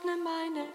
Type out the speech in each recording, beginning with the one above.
öffne meine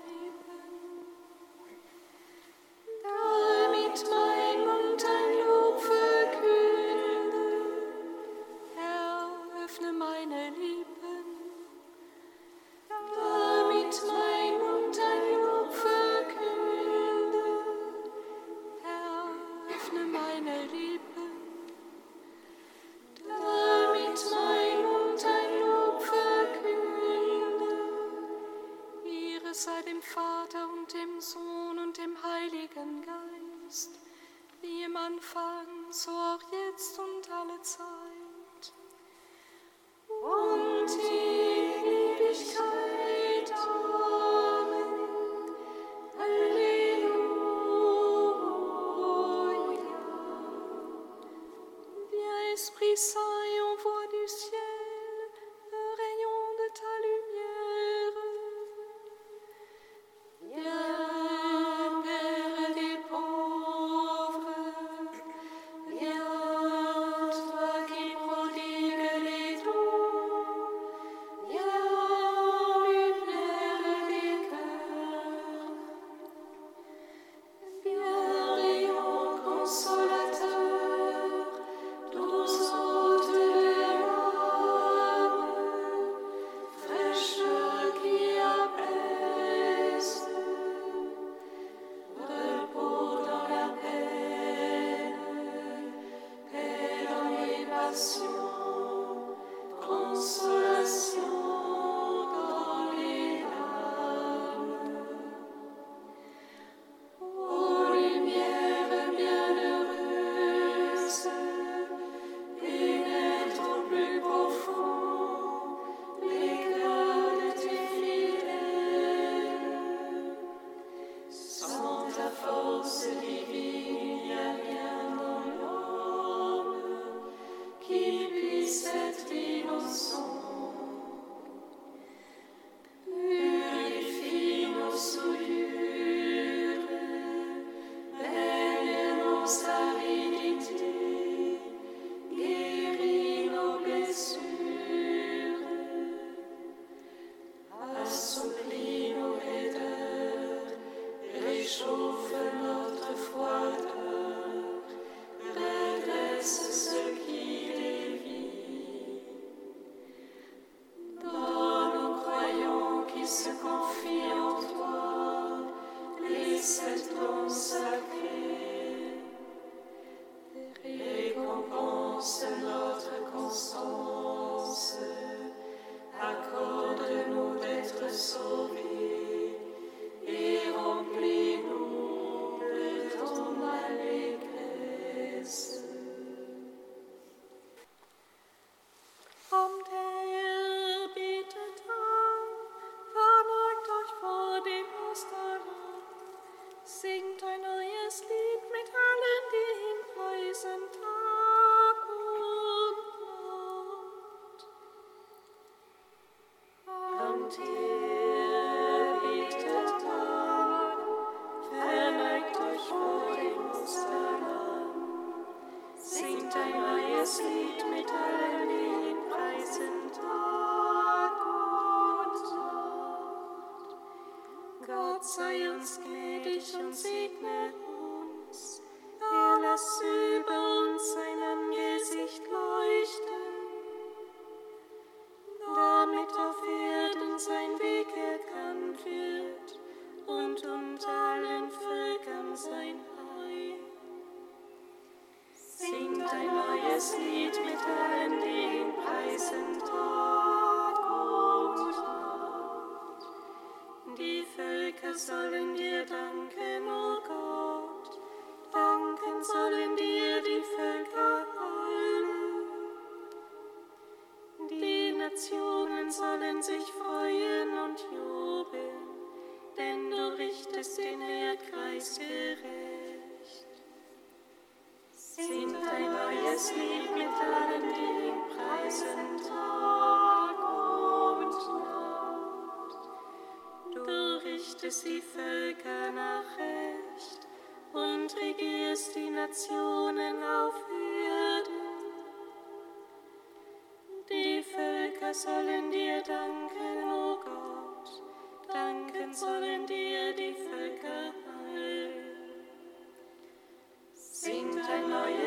sollen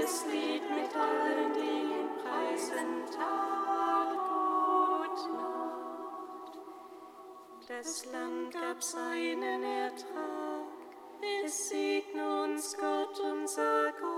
Gottes Lied mit allen, die preisen, Tag und Nacht. Das Land gab seinen Ertrag, es segne uns Gott, unser Gott.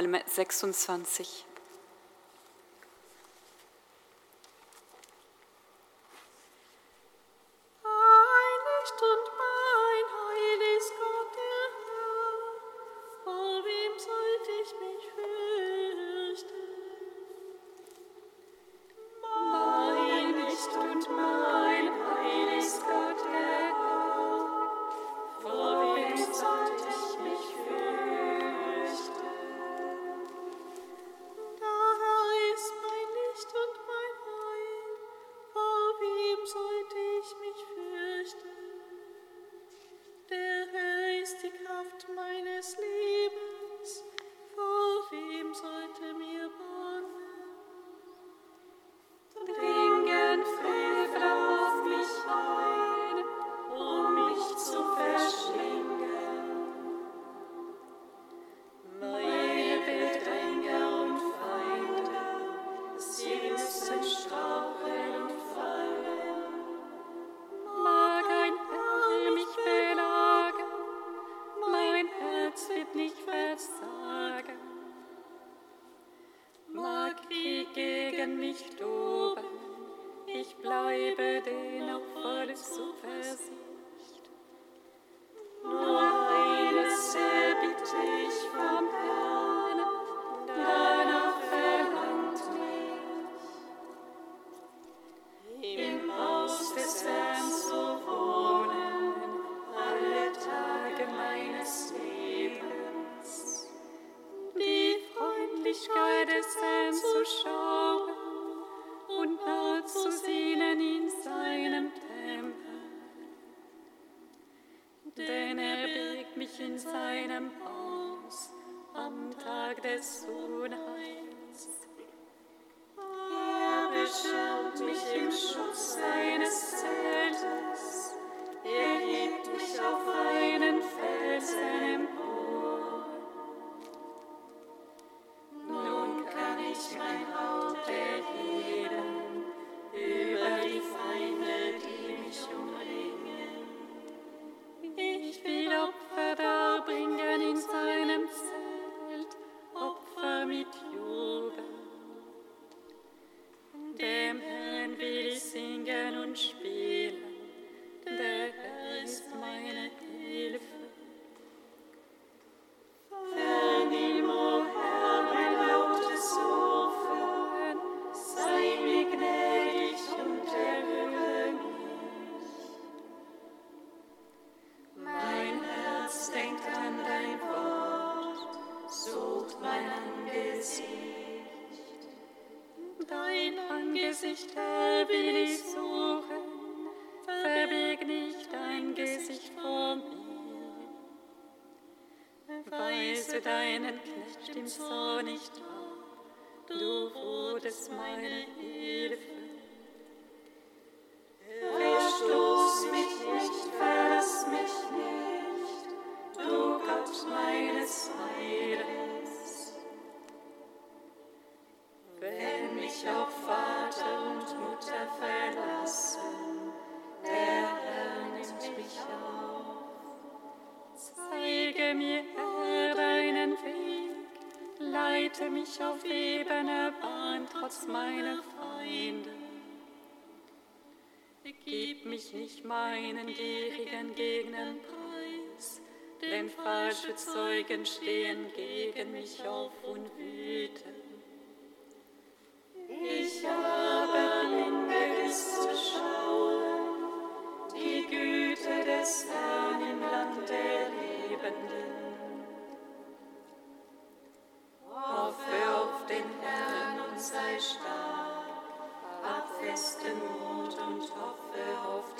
Psalm 26. sich in seinem Haus am Tag des Unheils. Er beschirmt mich im Schutz seines Zeltes. deinen Knecht dem Zorn nicht. Auf, du wurdest meinen Gib mich nicht meinen gierigen Gegnern preis, denn falsche Zeugen stehen gegen mich auf und wüten. Ich habe in Gewiss zu schauen, die Güte des Herrn im Land der Lebenden. Hoffe auf den Herrn und sei stark, ab festen Mut auf, auf.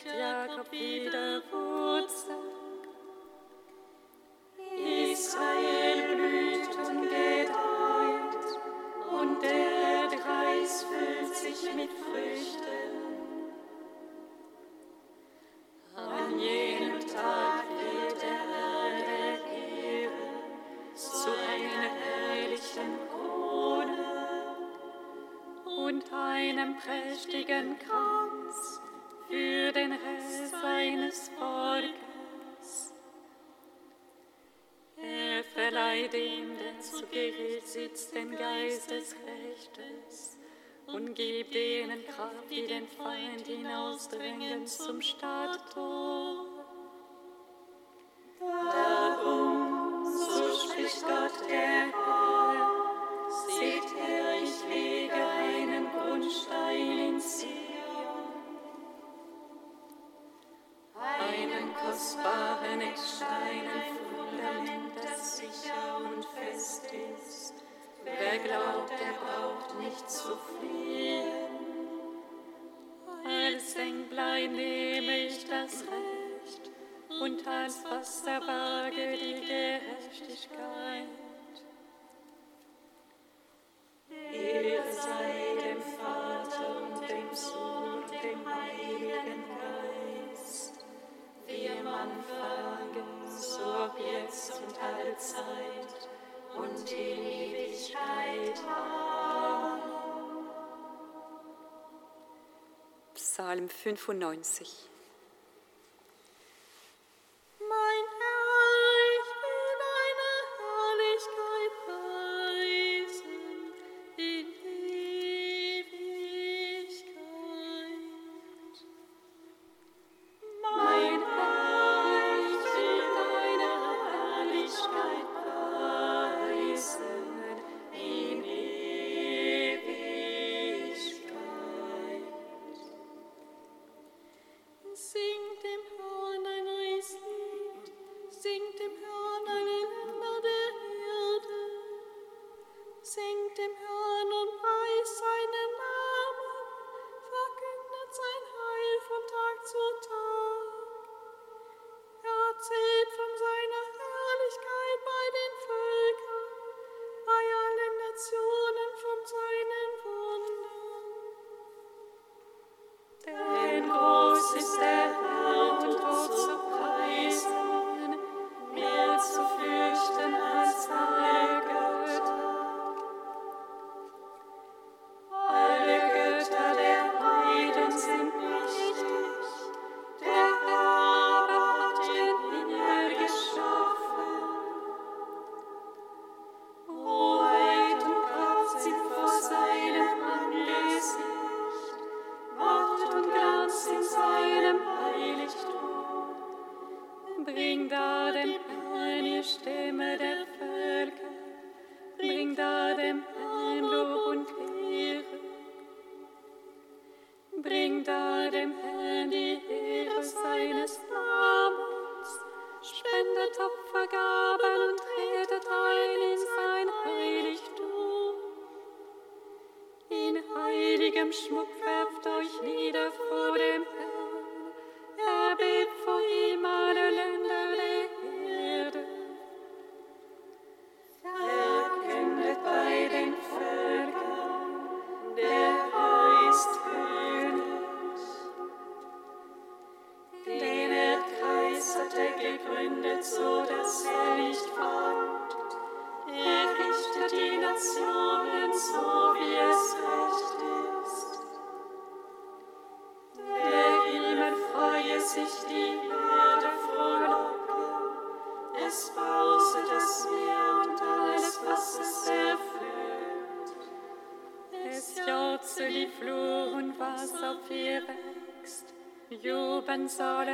steckt Jakob wieder vor. und gib denen Kraft, die den Feind hinausdrängen zum Stadttor. Darum, so spricht Gott der Herr, seht her, ich lege einen Grundstein in Zion, einen kostbaren Eckstein, ein Wer glaubt, der braucht nicht zu fliehen. Als Englein nehme ich das Recht und als Wasserbarge die Gerechtigkeit. Ehre sei dem Vater und dem Sohn dem Heiligen Geist, wie im Anfang, so jetzt und alle Zeit und in Ewigkeit. Amen. Psalm 95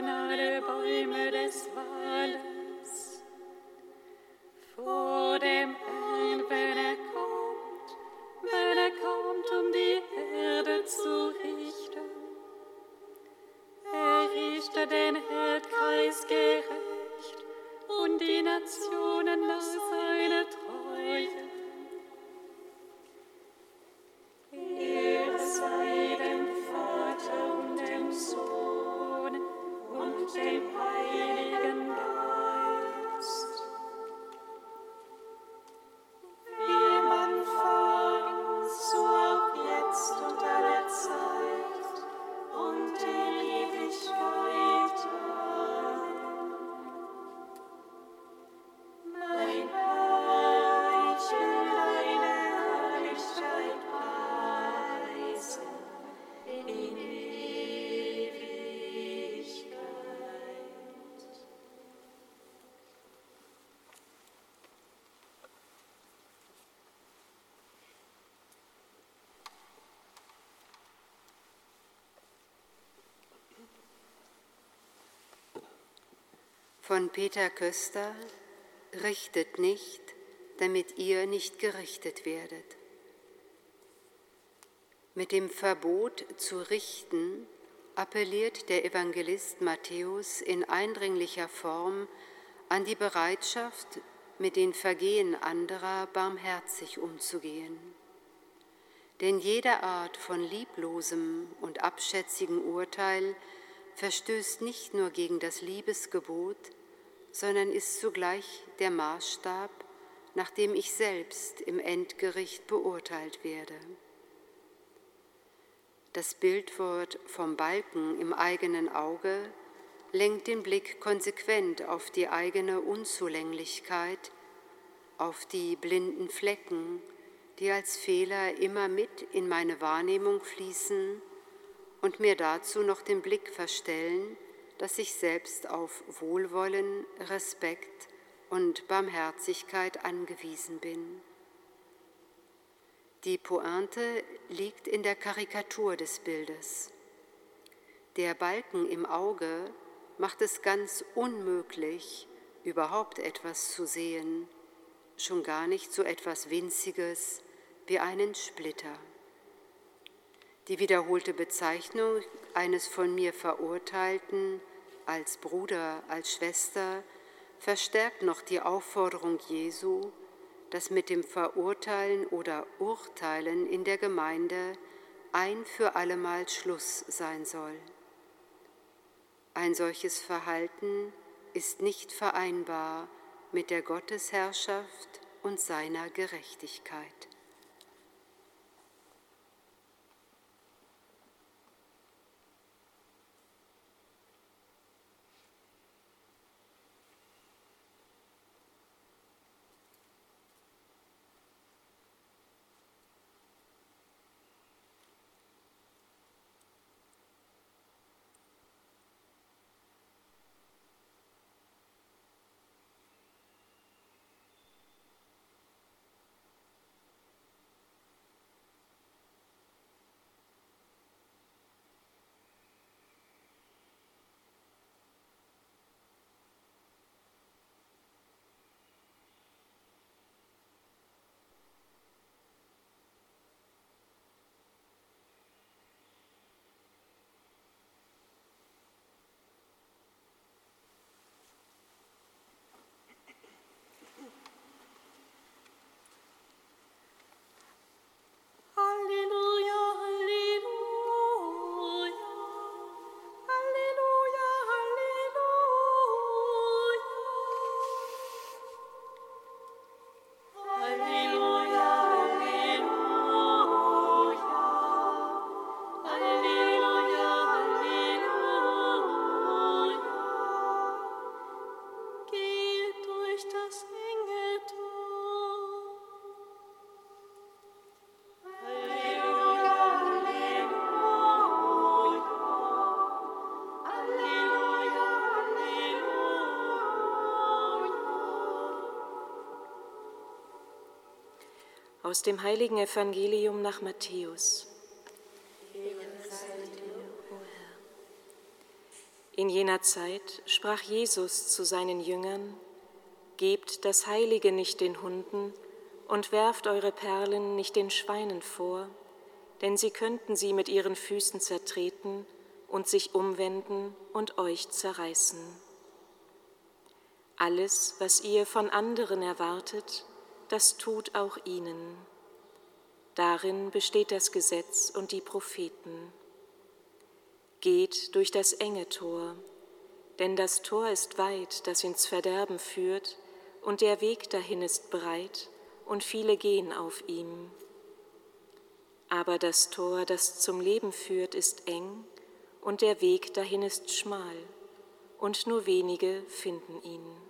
alle Bäume des Waldes. Vor dem Herrn, wenn er kommt, wenn er kommt, um die Erde zu richten. Er richtet den Erdkreis gerecht und die Nationen nach von Peter Köster, richtet nicht, damit ihr nicht gerichtet werdet. Mit dem Verbot zu richten appelliert der Evangelist Matthäus in eindringlicher Form an die Bereitschaft, mit den Vergehen anderer barmherzig umzugehen. Denn jede Art von lieblosem und abschätzigem Urteil verstößt nicht nur gegen das Liebesgebot, sondern ist zugleich der Maßstab, nach dem ich selbst im Endgericht beurteilt werde. Das Bildwort vom Balken im eigenen Auge lenkt den Blick konsequent auf die eigene Unzulänglichkeit, auf die blinden Flecken, die als Fehler immer mit in meine Wahrnehmung fließen und mir dazu noch den Blick verstellen, dass ich selbst auf Wohlwollen, Respekt und Barmherzigkeit angewiesen bin. Die Pointe liegt in der Karikatur des Bildes. Der Balken im Auge macht es ganz unmöglich, überhaupt etwas zu sehen, schon gar nicht so etwas Winziges wie einen Splitter. Die wiederholte Bezeichnung eines von mir Verurteilten als Bruder, als Schwester verstärkt noch die Aufforderung Jesu, dass mit dem Verurteilen oder Urteilen in der Gemeinde ein für allemal Schluss sein soll. Ein solches Verhalten ist nicht vereinbar mit der Gottesherrschaft und seiner Gerechtigkeit. Aus dem heiligen Evangelium nach Matthäus. In jener Zeit sprach Jesus zu seinen Jüngern, Gebt das Heilige nicht den Hunden und werft eure Perlen nicht den Schweinen vor, denn sie könnten sie mit ihren Füßen zertreten und sich umwenden und euch zerreißen. Alles, was ihr von anderen erwartet, das tut auch ihnen. Darin besteht das Gesetz und die Propheten. Geht durch das enge Tor, denn das Tor ist weit, das ins Verderben führt, und der Weg dahin ist breit, und viele gehen auf ihm. Aber das Tor, das zum Leben führt, ist eng, und der Weg dahin ist schmal, und nur wenige finden ihn.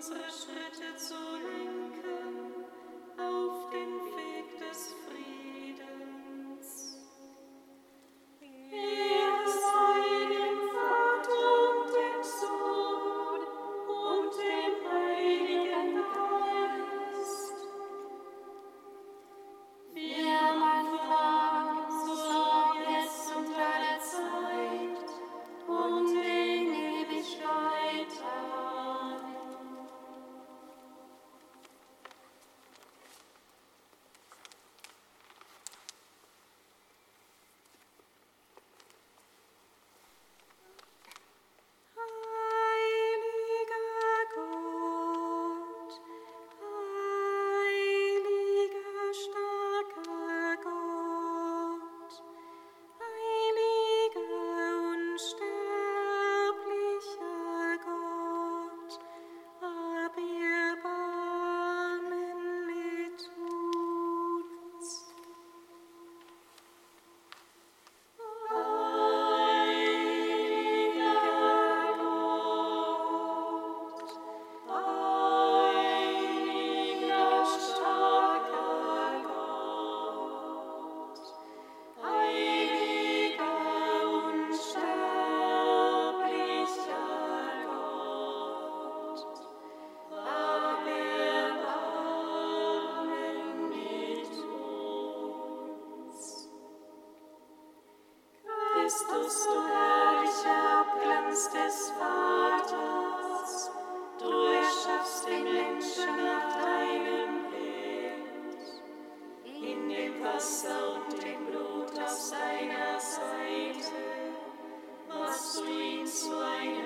unsere Schritte zu lenken. Wasser und dem Blut auf seiner Seite, was du ihm zu einem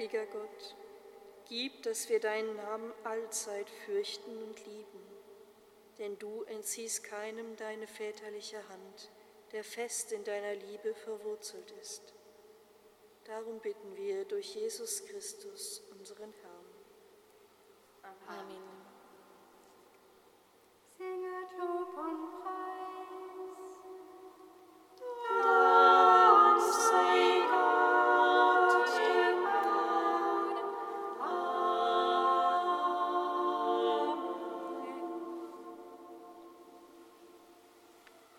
Heiliger Gott, gib, dass wir deinen Namen allzeit fürchten und lieben, denn du entziehst keinem deine väterliche Hand, der fest in deiner Liebe verwurzelt ist. Darum bitten wir durch Jesus Christus, unseren Herrn. Amen. Amen.